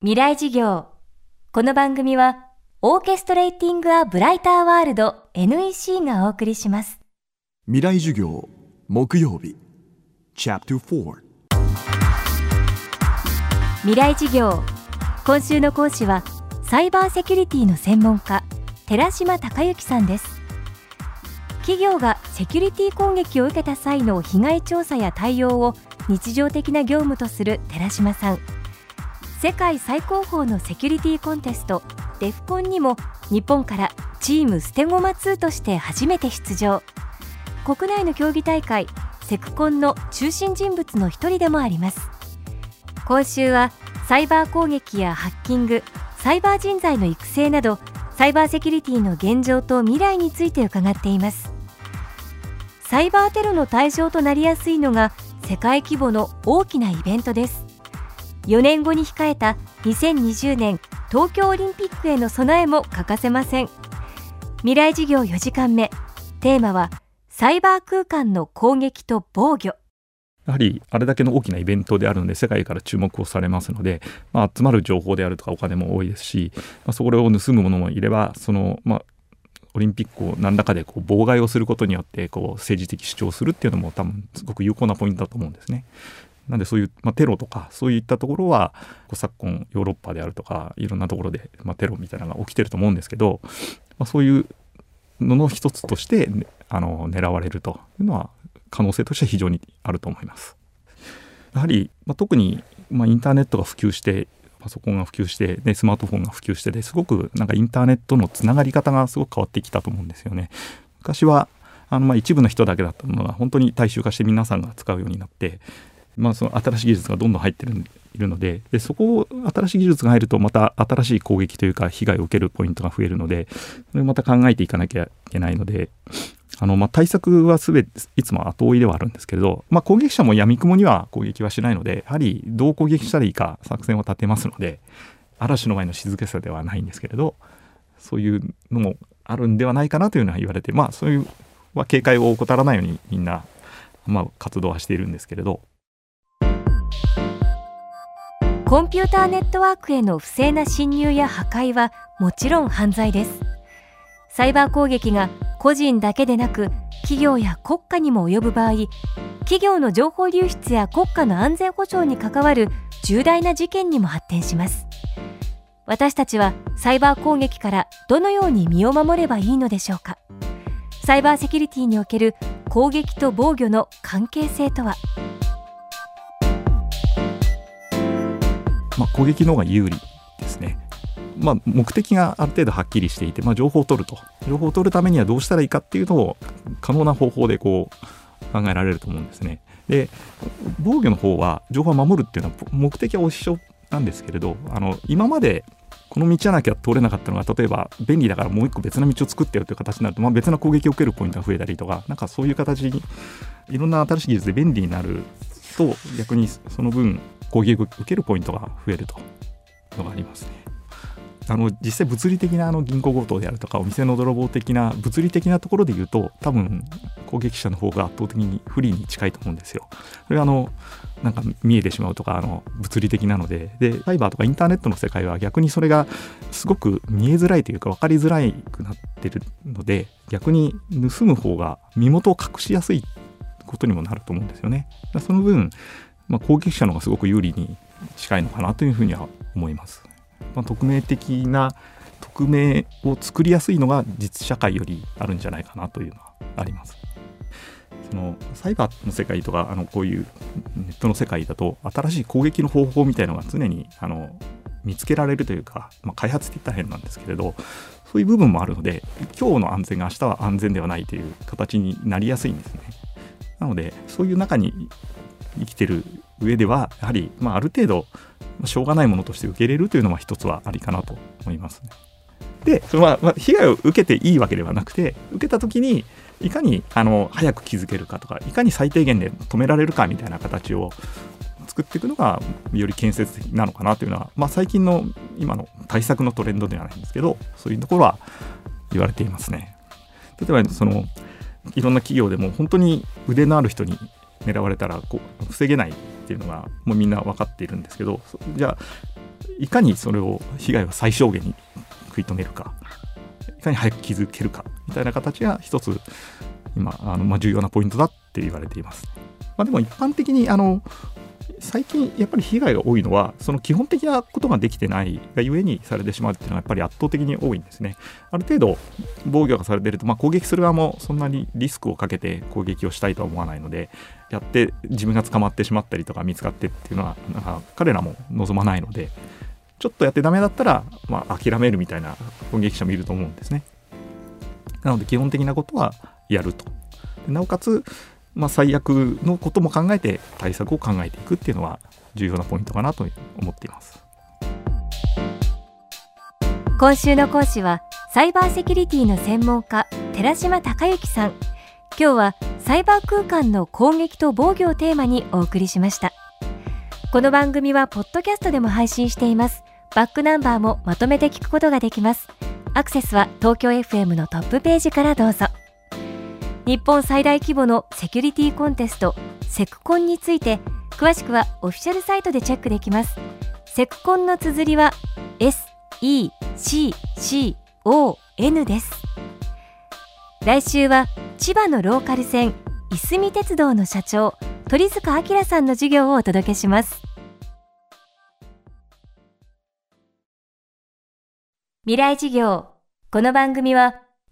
未来事業。この番組はオーケストレーティング・ア・ブライター・ワールド NEC がお送りします。未来授業木曜日。チャプター4未来事業。今週の講師はサイバーセキュリティの専門家寺島隆之さんです。企業がセキュリティ攻撃を受けた際の被害調査や対応を日常的な業務とする寺島さん世界最高峰のセキュリティコンテストデフコンにも日本からチームステゴマ2として初めて出場。国内の競技大会セクコンの中心人物の一人でもあります。今週はサイバー攻撃やハッキングサイバー人材の育成などサイバーセキュリティの現状と未来について伺っています。サイバーテロの対象となりやすいのが世界規模の大きなイベントです。4年後に控えた2020年東京オリンピックへの備えも欠かせません。未来事業4時間目。テーマはサイバー空間の攻撃と防御。やはりあれだけの大きなイベントであるので世界から注目をされますので、まあ、集まる情報であるとかお金も多いですし、まあ、それを盗む者もいればその、まあ、オリンピックを何らかでこう妨害をすることによってこう政治的主張をするっていうのも多分すごく有効なポイントだと思うんですね。なんでそういう、まあ、テロとかそういったところは昨今ヨーロッパであるとかいろんなところで、まあ、テロみたいなのが起きてると思うんですけど、まあ、そういうのの一つとして、ね、あの狙われるというのは可能性としては非常にあると思います。やはり、まあ、特に、まあ、インターネットが普及してパソコンが普及して、ね、スマートフォンが普及してですごくなんかインターネットのつながり方がすごく変わってきたと思うんですよね。昔はあのまあ一部の人だけだったものが本当に大衆化して皆さんが使うようになってまあ、その新しい技術がどんどん入ってるいるのででそこを新しい技術が入るとまた新しい攻撃というか被害を受けるポイントが増えるのでそれをまた考えていかなきゃいけないのであの、まあ、対策はすべていつも後追いではあるんですけれど、まあ、攻撃者も闇雲には攻撃はしないのでやはりどう攻撃したらいいか作戦を立てますので嵐の前の静けさではないんですけれどそういうのもあるんではないかなというのは言われてまあそういうは警戒を怠らないようにみんな、まあ、活動はしているんですけれど。コンピューターネットワークへの不正な侵入や破壊はもちろん犯罪です。サイバー攻撃が個人だけでなく企業や国家にも及ぶ場合企業の情報流出や国家の安全保障に関わる重大な事件にも発展します。私たちはサイバー攻撃からどのように身を守ればいいのでしょうか。サイバーセキュリティにおける攻撃と防御の関係性とは？まあ、攻撃の方が有利ですね。まあ、目的がある程度はっきりしていて、まあ、情報を取ると情報を取るためにはどうしたらいいかっていうのを可能な方法でこう考えられると思うんですね。で防御の方は情報を守るっていうのは目的は一緒なんですけれどあの今までこの道じゃなきゃ通れなかったのが例えば便利だからもう一個別な道を作ってよという形になると、まあ、別な攻撃を受けるポイントが増えたりとかなんかそういう形にいろんな新しい技術で便利になると逆にその分攻撃を受けるポイントが増えるというのがありますね。あの実際物理的なあの銀行強盗であるとかお店の泥棒的な物理的なところで言うと多分攻撃者の方が圧倒的に不利に近いと思うんですよ。それはあのなんか見えてしまうとかあの物理的なのででサイバーとかインターネットの世界は逆にそれがすごく見えづらいというか分かりづらくなってるので逆に盗む方が身元を隠しやすいことにもなると思うんですよね。その分まあ、攻撃者の方がすごく有利に近いのかなというふうには思います。まあ、匿名的な匿名を作りやすいのが実社会よりあるんじゃないかなというのはあります。そのサイバーの世界とかあのこういうネットの世界だと新しい攻撃の方法みたいのが常にあの見つけられるというか、まあ、開発って言ったら変なんですけれどそういう部分もあるので今日の安全が明日は安全ではないという形になりやすいんですね。なのでそういう中に生きてる上ではやはり、まあ、ある程度しょうがないものとして受け入れるというのは一つはありかなと思いますね。で、まあ、まあ、被害を受けていいわけではなくて受けた時にいかにあの早く気づけるかとかいかに最低限で止められるかみたいな形を作っていくのがより建設的なのかなというのは、まあ、最近の今の対策のトレンドではないんですけどそういうところは言われていますね。例えばそのいろんな企業でも本当に腕のある人に狙われたらこう防げないっていうのがもうみんな分かっているんですけどじゃあいかにそれを被害を最小限に食い止めるかいかに早く気づけるかみたいな形が一つ今あの、まあ、重要なポイントだって言われています。まあ、でも一般的にあの最近やっぱり被害が多いのはその基本的なことができてないがゆえにされてしまうっていうのはやっぱり圧倒的に多いんですね。ある程度防御がされてると、まあ、攻撃する側もそんなにリスクをかけて攻撃をしたいとは思わないのでやって自分が捕まってしまったりとか見つかってっていうのはなんか彼らも望まないのでちょっとやってダメだったら、まあ、諦めるみたいな攻撃者もいると思うんですね。なので基本的なことはやると。なおかつまあ、最悪のことも考えて対策を考えていくっていうのは重要なポイントかなと思っています。今週の講師はサイバーセキュリティの専門家寺島隆之さん。今日はサイバー空間の攻撃と防御をテーマにお送りしました。この番組はポッドキャストでも配信しています。バックナンバーもまとめて聞くことができます。アクセスは東京 FM のトップページからどうぞ。日本最大規模のセキュリティコンテストセクコンについて詳しくはオフィシャルサイトでチェックできます。セクコンの綴りは SECCON です。来週は千葉のローカル線いすみ鉄道の社長鳥塚明さんの授業をお届けします。未来授業この番組は